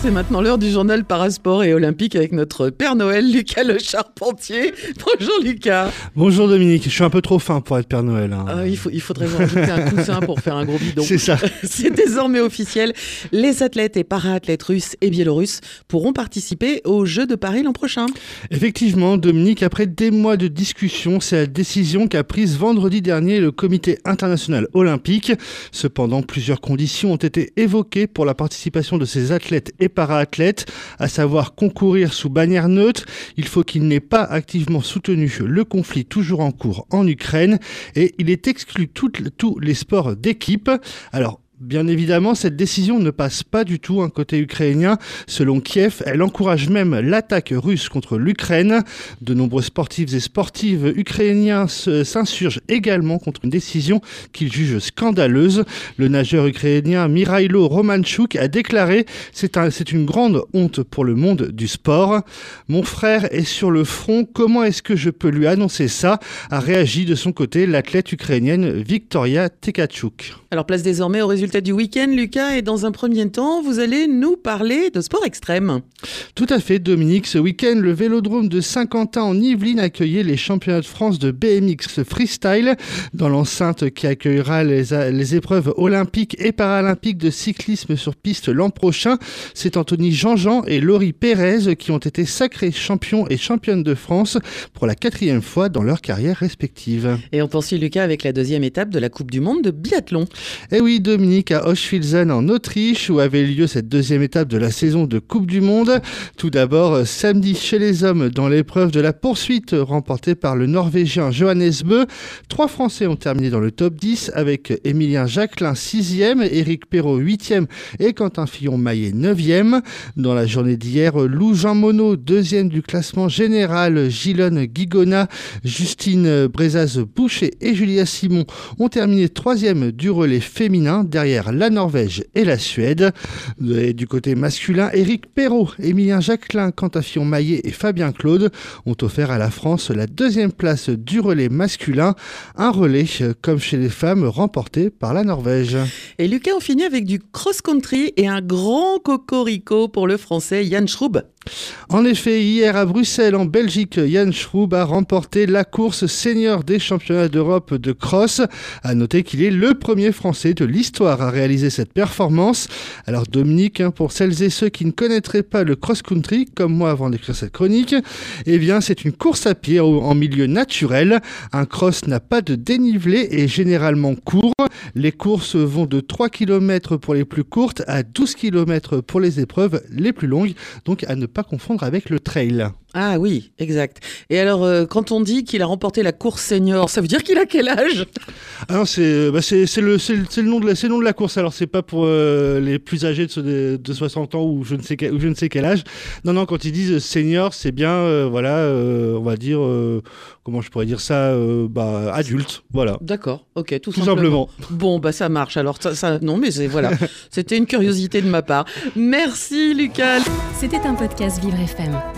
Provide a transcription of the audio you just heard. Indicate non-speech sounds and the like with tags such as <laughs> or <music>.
C'est maintenant l'heure du journal parasport et olympique avec notre Père Noël, Lucas Le Charpentier. <laughs> Bonjour Lucas. Bonjour Dominique, je suis un peu trop fin pour être Père Noël. Hein. Ah, il, faut, il faudrait vous rajouter un coussin pour faire un gros bidon. C'est ça. <laughs> C'est désormais officiel. Les athlètes et para-athlètes russes et biélorusses pourront participer aux Jeux de Paris l'an prochain. Effectivement, Dominique, après des mois de discussion, c'est la décision qu'a prise vendredi dernier le Comité international olympique. Cependant, plusieurs conditions ont été évoquées pour la participation de ces athlètes et para-athlètes, à savoir concourir sous bannière neutre. Il faut qu'il n'ait pas activement soutenu le conflit toujours en cours en Ukraine et il est exclu tous les sports d'équipe. Alors, Bien évidemment, cette décision ne passe pas du tout un côté ukrainien. Selon Kiev, elle encourage même l'attaque russe contre l'Ukraine. De nombreux sportifs et sportives ukrainiens s'insurgent également contre une décision qu'ils jugent scandaleuse. Le nageur ukrainien Mirailo Romanchuk a déclaré c'est un, c'est une grande honte pour le monde du sport. Mon frère est sur le front. Comment est-ce que je peux lui annoncer ça? a réagi de son côté l'athlète ukrainienne Victoria Tekachuk. Alors place désormais au résultat du week-end, Lucas, et dans un premier temps, vous allez nous parler de sport extrême. Tout à fait, Dominique. Ce week-end, le vélodrome de Saint-Quentin en Yvelines accueillait les championnats de France de BMX freestyle dans l'enceinte qui accueillera les, les épreuves olympiques et paralympiques de cyclisme sur piste l'an prochain. C'est Anthony Jean-Jean et Laurie Pérez qui ont été sacrés champions et championnes de France pour la quatrième fois dans leur carrière respective. Et on poursuit, Lucas, avec la deuxième étape de la Coupe du Monde de biathlon. Eh oui, Dominique à Oschwilzen en Autriche où avait lieu cette deuxième étape de la saison de Coupe du Monde. Tout d'abord samedi chez les hommes dans l'épreuve de la poursuite remportée par le Norvégien Johannes Bö. Trois Français ont terminé dans le top 10 avec Émilien Jacquelin 6e, Éric Perrault 8e et Quentin Fillon-Maillet 9e. Dans la journée d'hier, Lou Jean Monod 2e du classement général, Gilonne Guigona, Justine Brezaz-Boucher et Julia Simon ont terminé 3e du relais féminin derrière la Norvège et la Suède. du côté masculin, Éric Perrault, Émilien Jacquelin, Quentin Maillet et Fabien Claude ont offert à la France la deuxième place du relais masculin, un relais comme chez les femmes remporté par la Norvège. Et Lucas, on finit avec du cross-country et un grand cocorico pour le français Yann Schroub. En effet, hier à Bruxelles, en Belgique, Yann Schroub a remporté la course senior des championnats d'Europe de cross. À noter qu'il est le premier Français de l'histoire à réaliser cette performance. Alors Dominique, hein, pour celles et ceux qui ne connaîtraient pas le cross-country, comme moi avant d'écrire cette chronique, eh bien c'est une course à pied en milieu naturel. Un cross n'a pas de dénivelé et généralement court. Les courses vont de 3 km pour les plus courtes à 12 km pour les épreuves les plus longues, donc à ne pas confondre avec le trail. Ah oui, exact. Et alors, euh, quand on dit qu'il a remporté la course senior, ça veut dire qu'il a quel âge? Ah c'est euh, bah le, le, nom de la, le nom de la course. Alors, c'est pas pour euh, les plus âgés de, de, 60 ans ou je, ne sais quel, ou je ne sais quel âge. Non, non, quand ils disent senior, c'est bien, voilà, on va dire, comment je pourrais dire ça, bah, adulte, voilà. D'accord, ok, tout, simplement. Bon, bah ça marche. Alors, ça, ça non, mais voilà, c'était une curiosité de ma part. Merci, Lucas. C'était un podcast Vivre FM.